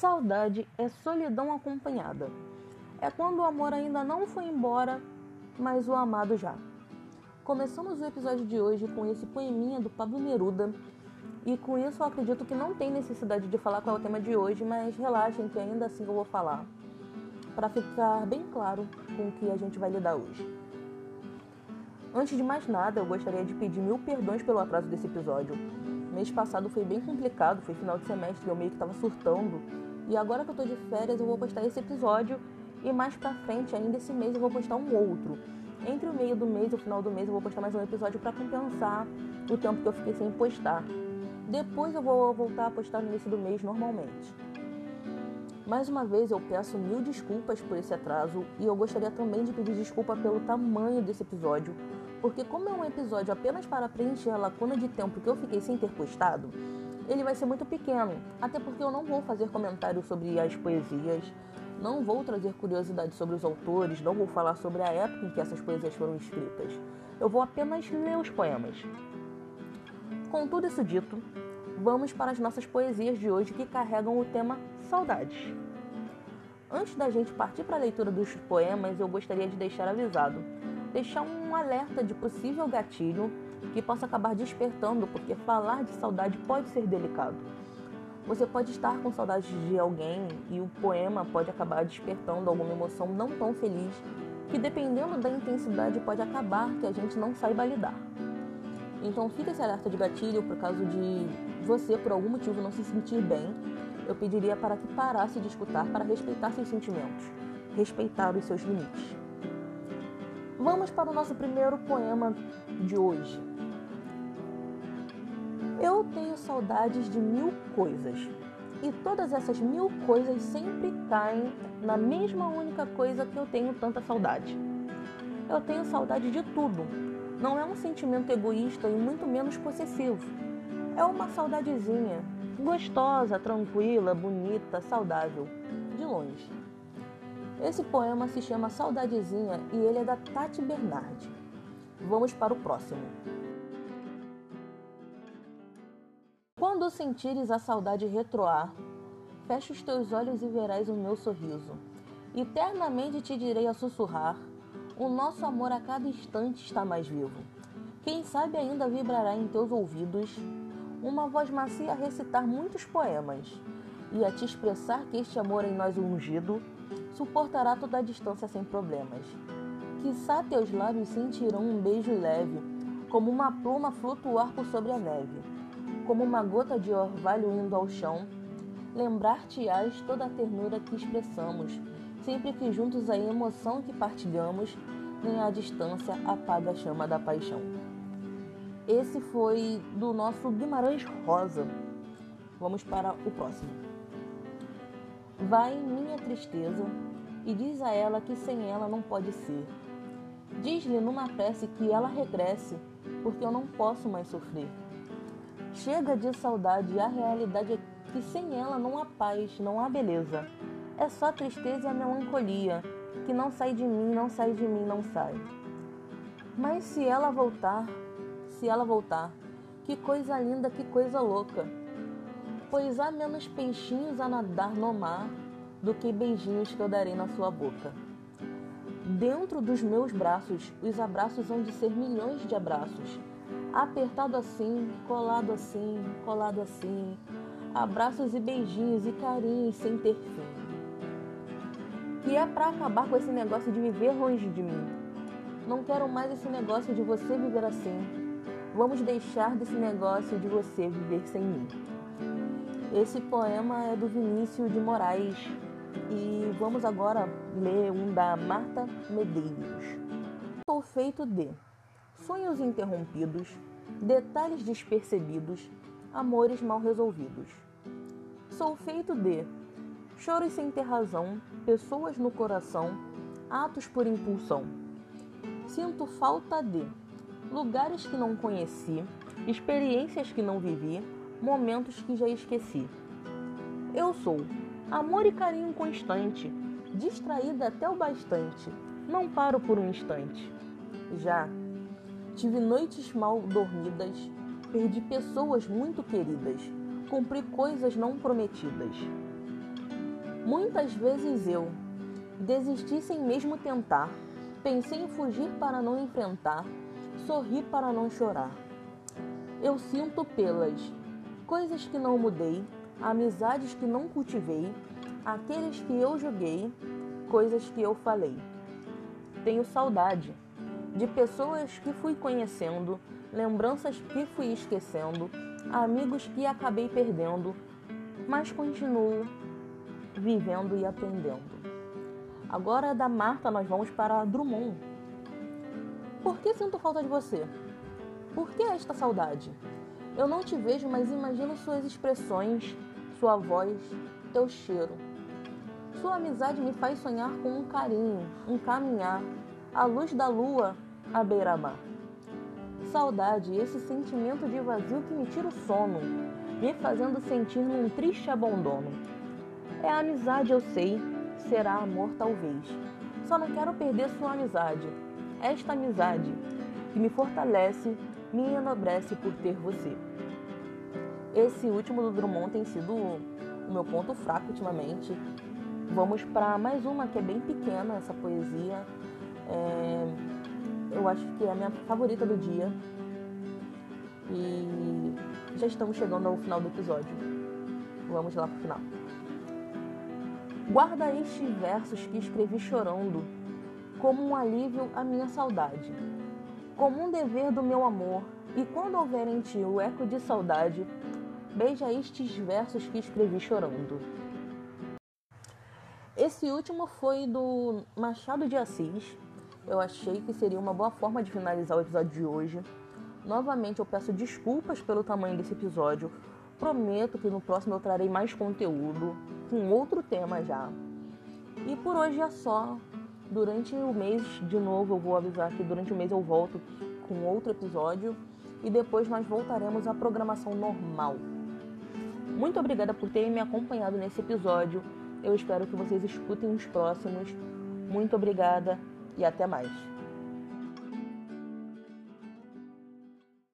Saudade é solidão acompanhada. É quando o amor ainda não foi embora, mas o amado já. Começamos o episódio de hoje com esse poeminha do Pablo Neruda. E com isso eu acredito que não tem necessidade de falar qual é o tema de hoje, mas relaxem que ainda assim eu vou falar. Para ficar bem claro com o que a gente vai lidar hoje. Antes de mais nada, eu gostaria de pedir mil perdões pelo atraso desse episódio. Mês passado foi bem complicado, foi final de semestre, eu meio que tava surtando. E agora que eu tô de férias, eu vou postar esse episódio e mais pra frente, ainda esse mês, eu vou postar um outro. Entre o meio do mês e o final do mês, eu vou postar mais um episódio para compensar o tempo que eu fiquei sem postar. Depois eu vou voltar a postar no início do mês normalmente. Mais uma vez eu peço mil desculpas por esse atraso e eu gostaria também de pedir desculpa pelo tamanho desse episódio, porque como é um episódio apenas para preencher a lacuna de tempo que eu fiquei sem ter postado, ele vai ser muito pequeno, até porque eu não vou fazer comentários sobre as poesias, não vou trazer curiosidades sobre os autores, não vou falar sobre a época em que essas poesias foram escritas. Eu vou apenas ler os poemas. Com tudo isso dito, vamos para as nossas poesias de hoje que carregam o tema saudades. Antes da gente partir para a leitura dos poemas, eu gostaria de deixar avisado, deixar um alerta de possível gatilho que possa acabar despertando, porque falar de saudade pode ser delicado. Você pode estar com saudade de alguém e o poema pode acabar despertando alguma emoção não tão feliz, que dependendo da intensidade pode acabar que a gente não saiba lidar. Então fica esse alerta de gatilho por caso de você por algum motivo não se sentir bem, eu pediria para que parasse de escutar para respeitar seus sentimentos, respeitar os seus limites. Vamos para o nosso primeiro poema de hoje. Tenho saudades de mil coisas. E todas essas mil coisas sempre caem na mesma única coisa que eu tenho tanta saudade. Eu tenho saudade de tudo. Não é um sentimento egoísta e muito menos possessivo. É uma saudadezinha, gostosa, tranquila, bonita, saudável, de longe. Esse poema se chama Saudadezinha e ele é da Tati Bernardi. Vamos para o próximo. Quando sentires a saudade retroar, fecha os teus olhos e verás o meu sorriso. Eternamente te direi a sussurrar: o nosso amor a cada instante está mais vivo. Quem sabe ainda vibrará em teus ouvidos uma voz macia a recitar muitos poemas e a te expressar que este amor em nós ungido suportará toda a distância sem problemas. Quizá teus lábios sentirão um beijo leve, como uma pluma flutuar por sobre a neve como uma gota de orvalho indo ao chão, lembrar-te-ás toda a ternura que expressamos, sempre que juntos a emoção que partilhamos, nem a distância apaga a chama da paixão. Esse foi do nosso Guimarães Rosa. Vamos para o próximo. Vai minha tristeza e diz a ela que sem ela não pode ser. Diz-lhe numa prece que ela regresse, porque eu não posso mais sofrer. Chega de saudade a realidade é que sem ela não há paz, não há beleza. É só tristeza e a melancolia, que não sai de mim, não sai de mim, não sai. Mas se ela voltar, se ela voltar, que coisa linda, que coisa louca. Pois há menos peixinhos a nadar no mar do que beijinhos que eu darei na sua boca. Dentro dos meus braços, os abraços vão de ser milhões de abraços apertado assim, colado assim, colado assim, abraços e beijinhos e carinhos sem ter fim. Que é para acabar com esse negócio de viver longe de mim. Não quero mais esse negócio de você viver assim. Vamos deixar desse negócio de você viver sem mim. Esse poema é do Vinícius de Moraes e vamos agora ler um da Marta Medeiros. Estou feito de sonhos interrompidos, detalhes despercebidos, amores mal resolvidos. Sou feito de choros sem ter razão, pessoas no coração, atos por impulsão. Sinto falta de lugares que não conheci, experiências que não vivi, momentos que já esqueci. Eu sou amor e carinho constante, distraída até o bastante, não paro por um instante. Já Tive noites mal dormidas, perdi pessoas muito queridas, cumpri coisas não prometidas. Muitas vezes eu desisti sem mesmo tentar. Pensei em fugir para não enfrentar, sorri para não chorar. Eu sinto pelas coisas que não mudei, amizades que não cultivei, aqueles que eu julguei, coisas que eu falei. Tenho saudade de pessoas que fui conhecendo, lembranças que fui esquecendo, amigos que acabei perdendo, mas continuo vivendo e aprendendo. Agora da Marta nós vamos para Drummond. Por que sinto falta de você? Por que esta saudade? Eu não te vejo, mas imagino suas expressões, sua voz, teu cheiro. Sua amizade me faz sonhar com um carinho, um caminhar, a luz da lua à beira-mar. Saudade, esse sentimento de vazio que me tira o sono, me fazendo sentir num triste abandono. É amizade, eu sei, será amor talvez. Só não quero perder sua amizade. Esta amizade que me fortalece, me enobrece por ter você. Esse último do Drummond tem sido o meu ponto fraco ultimamente. Vamos para mais uma que é bem pequena, essa poesia. É, eu acho que é a minha favorita do dia. E já estamos chegando ao final do episódio. Vamos lá pro final. Guarda estes versos que escrevi chorando, como um alívio à minha saudade, como um dever do meu amor, e quando houver em ti o eco de saudade, beija estes versos que escrevi chorando. Esse último foi do Machado de Assis. Eu achei que seria uma boa forma de finalizar o episódio de hoje. Novamente eu peço desculpas pelo tamanho desse episódio. Prometo que no próximo eu trarei mais conteúdo com outro tema já. E por hoje é só. Durante o mês, de novo, eu vou avisar que durante o mês eu volto com outro episódio e depois nós voltaremos à programação normal. Muito obrigada por terem me acompanhado nesse episódio. Eu espero que vocês escutem os próximos. Muito obrigada e até mais.